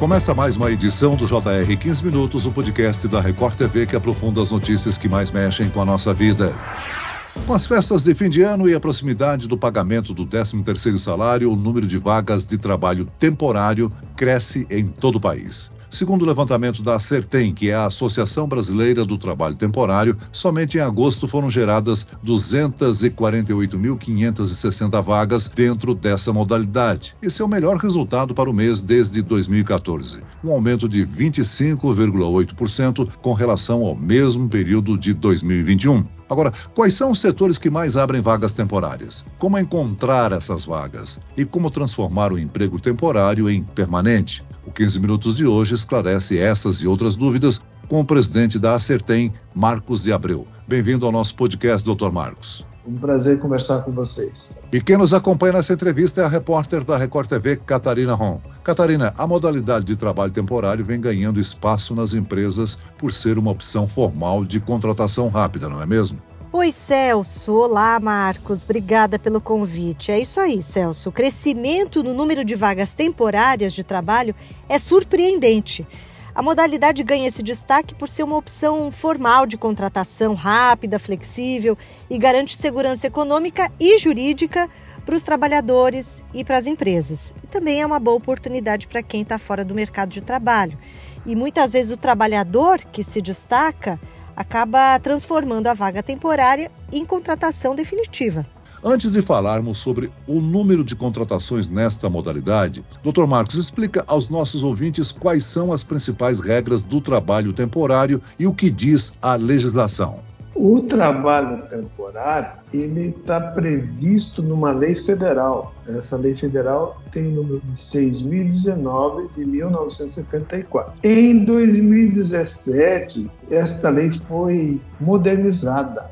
Começa mais uma edição do JR 15 Minutos, o podcast da Record TV que aprofunda as notícias que mais mexem com a nossa vida. Com as festas de fim de ano e a proximidade do pagamento do 13º salário, o número de vagas de trabalho temporário cresce em todo o país. Segundo o levantamento da Certem, que é a Associação Brasileira do Trabalho Temporário, somente em agosto foram geradas 248.560 vagas dentro dessa modalidade. Esse é o melhor resultado para o mês desde 2014, um aumento de 25,8% com relação ao mesmo período de 2021. Agora, quais são os setores que mais abrem vagas temporárias? Como encontrar essas vagas? E como transformar o emprego temporário em permanente? O 15 Minutos de hoje esclarece essas e outras dúvidas com o presidente da Acertem, Marcos de Abreu. Bem-vindo ao nosso podcast, doutor Marcos. Um prazer conversar com vocês. E quem nos acompanha nessa entrevista é a repórter da Record TV, Catarina Ron. Catarina, a modalidade de trabalho temporário vem ganhando espaço nas empresas por ser uma opção formal de contratação rápida, não é mesmo? Oi, Celso. Olá, Marcos. Obrigada pelo convite. É isso aí, Celso. O crescimento no número de vagas temporárias de trabalho é surpreendente. A modalidade ganha esse destaque por ser uma opção formal de contratação rápida, flexível e garante segurança econômica e jurídica para os trabalhadores e para as empresas. E também é uma boa oportunidade para quem está fora do mercado de trabalho. E muitas vezes o trabalhador que se destaca acaba transformando a vaga temporária em contratação definitiva. Antes de falarmos sobre o número de contratações nesta modalidade, Dr. Marcos explica aos nossos ouvintes quais são as principais regras do trabalho temporário e o que diz a legislação. O trabalho temporário ele está previsto numa lei federal. Essa lei federal tem o número de 6.019 de 1974. Em 2017, essa lei foi modernizada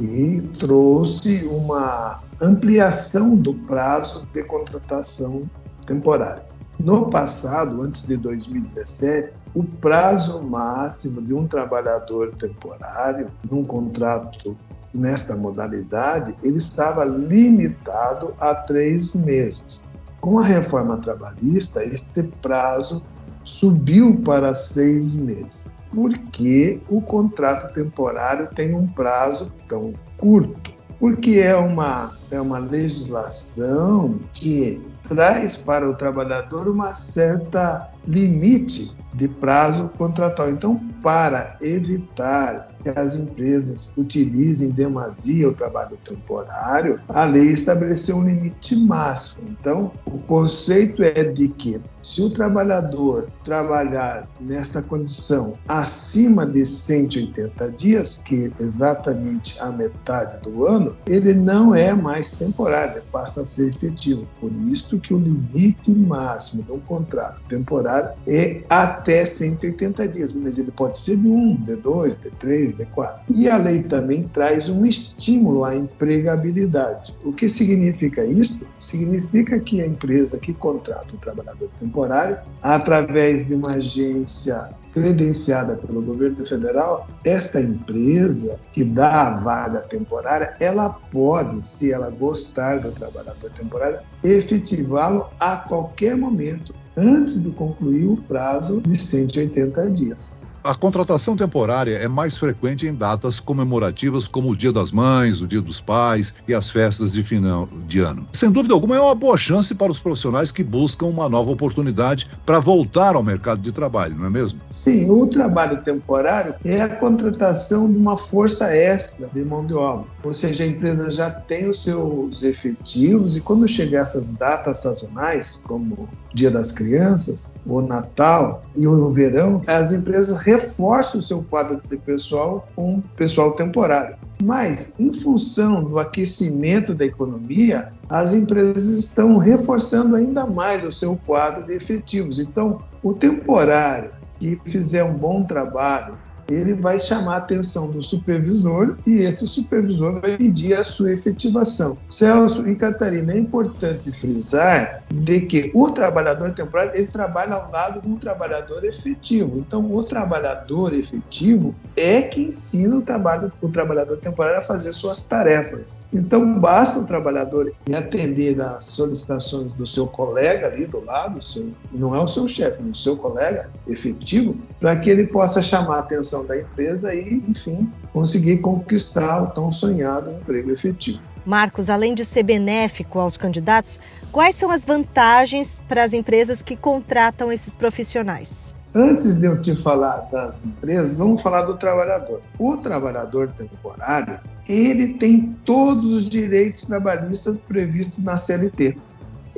e trouxe uma ampliação do prazo de contratação temporária. No passado, antes de 2017, o prazo máximo de um trabalhador temporário num contrato nesta modalidade ele estava limitado a três meses. Com a reforma trabalhista, este prazo subiu para seis meses, porque o contrato temporário tem um prazo tão curto. Porque é uma, é uma legislação que traz para o trabalhador uma certa limite de prazo contratual. Então, para evitar que as empresas utilizem demasia o trabalho temporário, a lei estabeleceu um limite máximo. Então, o conceito é de que se o trabalhador trabalhar nessa condição acima de 180 dias, que é exatamente a metade do ano, ele não é mais temporário, passa a ser efetivo. Por isso que o limite máximo um contrato temporário é até 180 dias, mas ele pode ser de um, de dois, de três, de quatro. E a lei também traz um estímulo à empregabilidade. O que significa isso? Significa que a empresa que contrata o trabalhador temporário, através de uma agência credenciada pelo governo federal, esta empresa que dá a vaga temporária, ela pode, se ela gostar do trabalhador temporário, efetivá-lo a qualquer momento, antes de concluir o prazo de 180 dias. A contratação temporária é mais frequente em datas comemorativas como o Dia das Mães, o Dia dos Pais e as festas de final de ano. Sem dúvida alguma, é uma boa chance para os profissionais que buscam uma nova oportunidade para voltar ao mercado de trabalho, não é mesmo? Sim, o trabalho temporário é a contratação de uma força extra de mão de obra. Ou seja, a empresa já tem os seus efetivos e quando chegar essas datas sazonais, como Dia das Crianças, o Natal e o verão, as empresas reforçam o seu quadro de pessoal com pessoal temporário. Mas, em função do aquecimento da economia, as empresas estão reforçando ainda mais o seu quadro de efetivos. Então, o temporário que fizer um bom trabalho ele vai chamar a atenção do supervisor e esse supervisor vai pedir a sua efetivação. Celso e Catarina, é importante frisar de que o trabalhador temporário ele trabalha ao lado um trabalhador efetivo. Então, o trabalhador efetivo é que ensina o, trabalho, o trabalhador temporário a fazer suas tarefas. Então, basta o trabalhador atender às solicitações do seu colega ali do lado, seu, não é o seu chefe, o seu colega efetivo, para que ele possa chamar a atenção da empresa e, enfim, conseguir conquistar o tão sonhado emprego efetivo. Marcos, além de ser benéfico aos candidatos, quais são as vantagens para as empresas que contratam esses profissionais? Antes de eu te falar das empresas, vamos falar do trabalhador. O trabalhador temporário, ele tem todos os direitos trabalhistas previstos na CLT,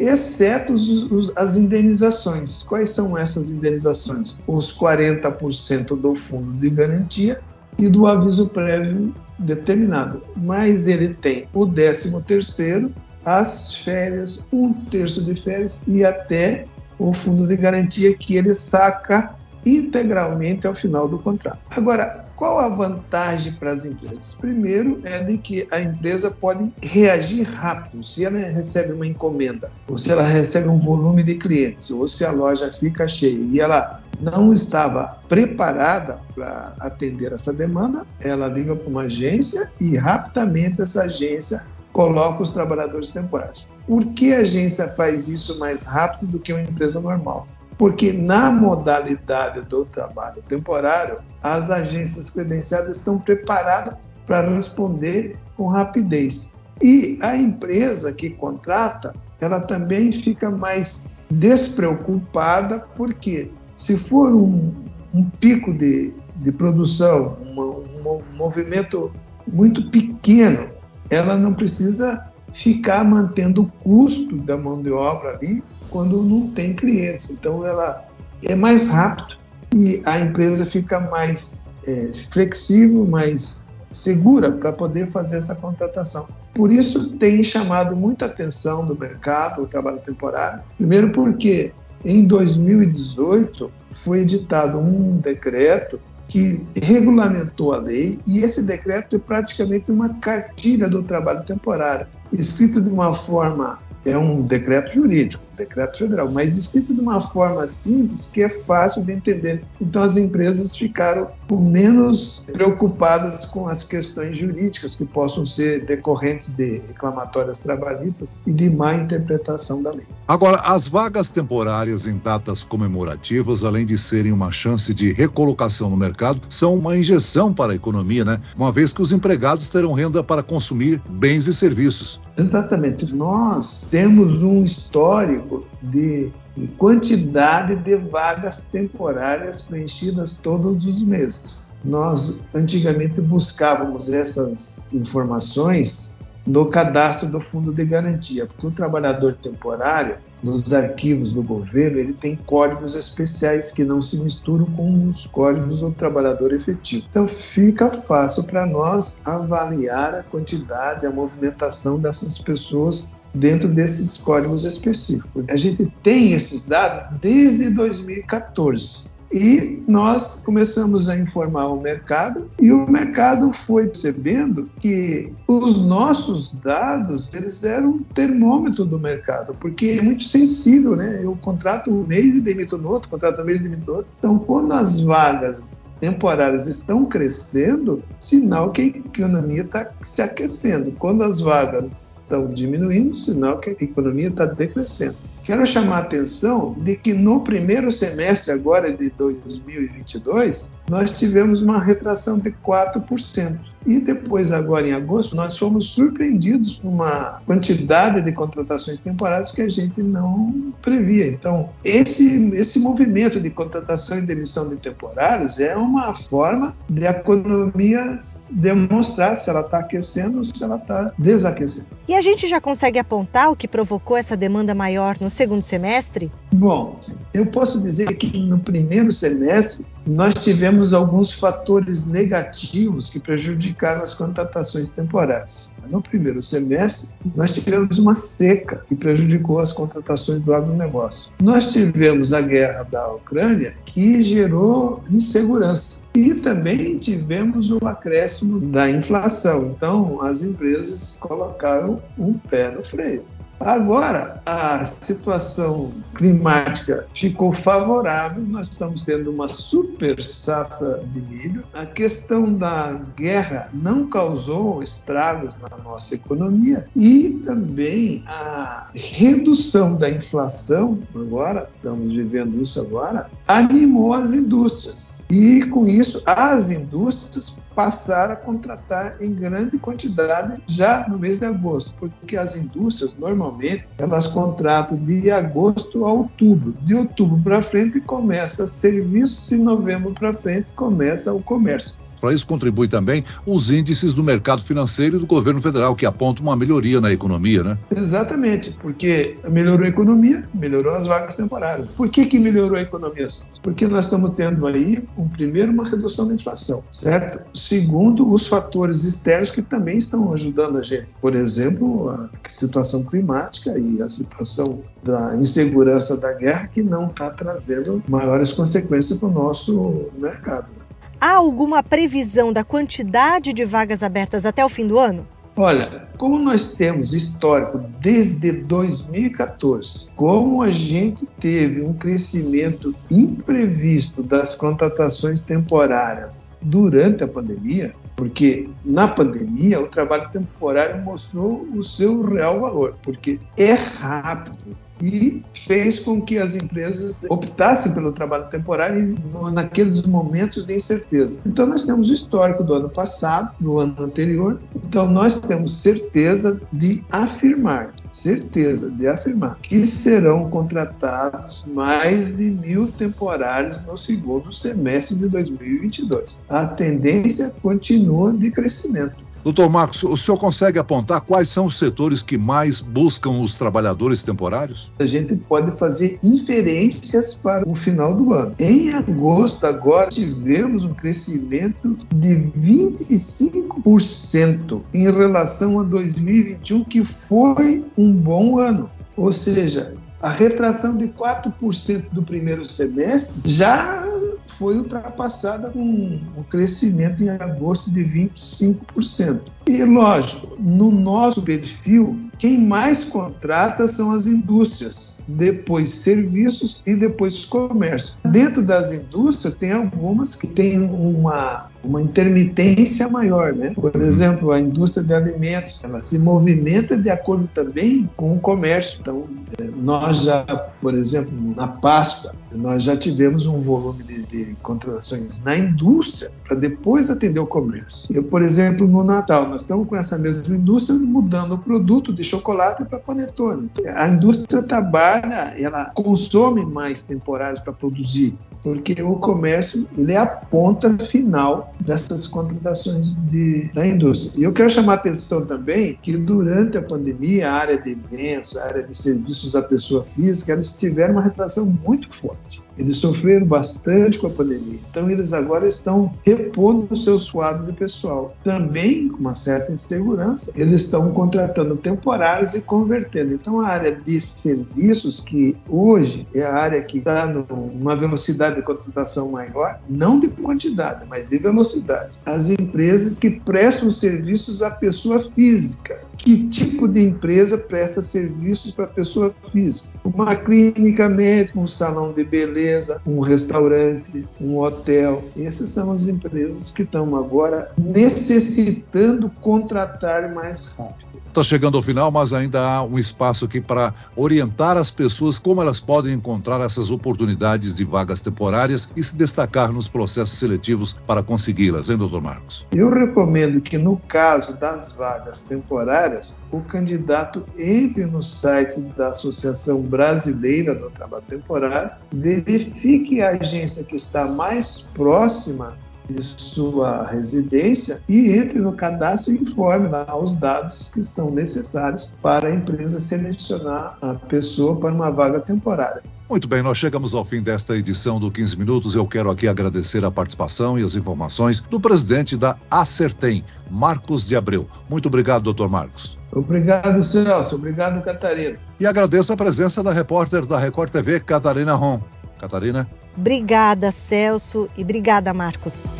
exceto os, os, as indenizações. Quais são essas indenizações? Os 40% do fundo de garantia e do aviso prévio determinado. Mas ele tem o 13 terceiro, as férias, um terço de férias e até o fundo de garantia que ele saca integralmente ao final do contrato. Agora, qual a vantagem para as empresas? Primeiro é de que a empresa pode reagir rápido. Se ela recebe uma encomenda, ou se ela recebe um volume de clientes, ou se a loja fica cheia e ela não estava preparada para atender essa demanda, ela liga para uma agência e rapidamente essa agência coloca os trabalhadores temporários. Por que a agência faz isso mais rápido do que uma empresa normal? Porque na modalidade do trabalho temporário, as agências credenciadas estão preparadas para responder com rapidez. E a empresa que contrata, ela também fica mais despreocupada, porque se for um, um pico de, de produção, um, um movimento muito pequeno, ela não precisa ficar mantendo o custo da mão de obra ali quando não tem clientes. Então, ela é mais rápido e a empresa fica mais é, flexível, mais segura para poder fazer essa contratação. Por isso tem chamado muita atenção do mercado o trabalho temporário. Primeiro porque em 2018 foi editado um decreto que regulamentou a lei e esse decreto é praticamente uma cartilha do trabalho temporário, escrito de uma forma é um decreto jurídico, decreto federal, mas escrito de uma forma simples que é fácil de entender. Então as empresas ficaram menos preocupadas com as questões jurídicas que possam ser decorrentes de reclamatórias trabalhistas e de má interpretação da lei. Agora, as vagas temporárias em datas comemorativas, além de serem uma chance de recolocação no mercado, são uma injeção para a economia, né? Uma vez que os empregados terão renda para consumir bens e serviços. Exatamente. Nós temos um histórico de quantidade de vagas temporárias preenchidas todos os meses. Nós antigamente buscávamos essas informações no cadastro do fundo de garantia, porque o trabalhador temporário, nos arquivos do governo, ele tem códigos especiais que não se misturam com os códigos do trabalhador efetivo. Então fica fácil para nós avaliar a quantidade, a movimentação dessas pessoas dentro desses códigos específicos. A gente tem esses dados desde 2014. E nós começamos a informar o mercado e o mercado foi percebendo que os nossos dados eles eram um termômetro do mercado, porque é muito sensível, né? Eu contrato um mês e demito no outro, contrato um mês e demito no outro. Então, quando as vagas temporárias estão crescendo, sinal que a economia está se aquecendo. Quando as vagas estão diminuindo, sinal que a economia está decrescendo. Quero chamar a atenção de que no primeiro semestre agora de 2022, nós tivemos uma retração de 4%. E depois, agora em agosto, nós fomos surpreendidos com uma quantidade de contratações temporárias que a gente não previa. Então, esse, esse movimento de contratação e demissão de temporários é uma forma de a economia demonstrar se ela está aquecendo ou se ela está desaquecendo. E a gente já consegue apontar o que provocou essa demanda maior no segundo semestre? Bom, eu posso dizer que no primeiro semestre nós tivemos alguns fatores negativos que prejudicaram as contratações temporárias. No primeiro semestre, nós tivemos uma seca que prejudicou as contratações do agronegócio. Nós tivemos a guerra da Ucrânia, que gerou insegurança. E também tivemos o acréscimo da inflação. Então, as empresas colocaram um pé no freio. Agora, a situação climática ficou favorável, nós estamos tendo uma super safra de milho. A questão da guerra não causou estragos na nossa economia e também a redução da inflação, agora, estamos vivendo isso agora, animou as indústrias. E com isso, as indústrias passaram a contratar em grande quantidade já no mês de agosto, porque as indústrias normalmente elas contratam de agosto a outubro. De outubro para frente começa serviços e novembro para frente começa o comércio. Para isso contribui também os índices do mercado financeiro e do governo federal, que apontam uma melhoria na economia, né? Exatamente, porque melhorou a economia, melhorou as vagas temporárias. Por que, que melhorou a economia? Porque nós estamos tendo aí, um, primeiro, uma redução da inflação, certo? Segundo, os fatores externos que também estão ajudando a gente. Por exemplo, a situação climática e a situação da insegurança da guerra, que não está trazendo maiores consequências para o nosso mercado. Há alguma previsão da quantidade de vagas abertas até o fim do ano? Olha, como nós temos histórico desde 2014, como a gente teve um crescimento imprevisto das contratações temporárias durante a pandemia, porque na pandemia o trabalho temporário mostrou o seu real valor, porque é rápido, e fez com que as empresas optassem pelo trabalho temporário naqueles momentos de incerteza. Então, nós temos o histórico do ano passado, do ano anterior, então nós temos certeza de afirmar certeza de afirmar que serão contratados mais de mil temporários no segundo semestre de 2022. A tendência continua de crescimento. Doutor Marcos, o senhor consegue apontar quais são os setores que mais buscam os trabalhadores temporários? A gente pode fazer inferências para o final do ano. Em agosto, agora, tivemos um crescimento de 25% em relação a 2021, que foi um bom ano. Ou seja, a retração de 4% do primeiro semestre já foi ultrapassada com um crescimento em agosto de 25%. E, lógico, no nosso perfil, quem mais contrata são as indústrias, depois serviços e depois comércio. Dentro das indústrias, tem algumas que têm uma, uma intermitência maior, né? Por exemplo, a indústria de alimentos, ela se movimenta de acordo também com o comércio. Então, é, nós já, por exemplo, na Páscoa, nós já tivemos um volume de, de contratações na indústria para depois atender o comércio. Eu, por exemplo, no Natal, nós estamos com essa mesma indústria mudando o produto de chocolate para panetone. A indústria trabalha, ela consome mais temporários para produzir, porque o comércio ele é a ponta final dessas contratações de, da indústria. E eu quero chamar a atenção também que durante a pandemia, a área de eventos, a área de serviços à pessoa física, eles tiveram uma retração muito forte. Eles sofreram bastante com a pandemia. Então, eles agora estão repondo o seu suado de pessoal. Também, com uma certa insegurança, eles estão contratando temporários e convertendo. Então, a área de serviços, que hoje é a área que está numa velocidade de contratação maior, não de quantidade, mas de velocidade. As empresas que prestam serviços à pessoa física. Que tipo de empresa presta serviços para a pessoa física? Uma clínica médica, um salão de beleza empresa, um restaurante, um hotel. Essas são as empresas que estão agora necessitando contratar mais rápido. Está chegando ao final, mas ainda há um espaço aqui para orientar as pessoas como elas podem encontrar essas oportunidades de vagas temporárias e se destacar nos processos seletivos para consegui-las, hein, doutor Marcos? Eu recomendo que, no caso das vagas temporárias, o candidato entre no site da Associação Brasileira do Trabalho Temporário, verifique a agência que está mais próxima de sua residência e entre no cadastro e informe lá os dados que são necessários para a empresa selecionar a pessoa para uma vaga temporária. Muito bem, nós chegamos ao fim desta edição do 15 Minutos. Eu quero aqui agradecer a participação e as informações do presidente da Acertem, Marcos de Abreu. Muito obrigado, doutor Marcos. Obrigado, Celso. Obrigado, Catarina. E agradeço a presença da repórter da Record TV, Catarina Ron. Catarina. Obrigada, Celso, e obrigada, Marcos.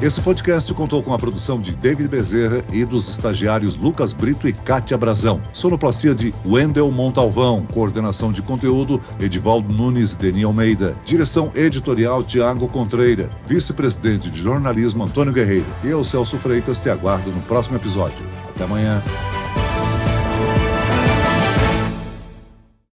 Esse podcast contou com a produção de David Bezerra e dos estagiários Lucas Brito e Kátia Brazão. Sonoplastia de Wendel Montalvão. Coordenação de conteúdo Edivaldo Nunes Deni Almeida. Direção editorial Tiago Contreira. Vice-presidente de jornalismo Antônio Guerreiro. E eu, Celso Freitas, te aguardo no próximo episódio. Até amanhã.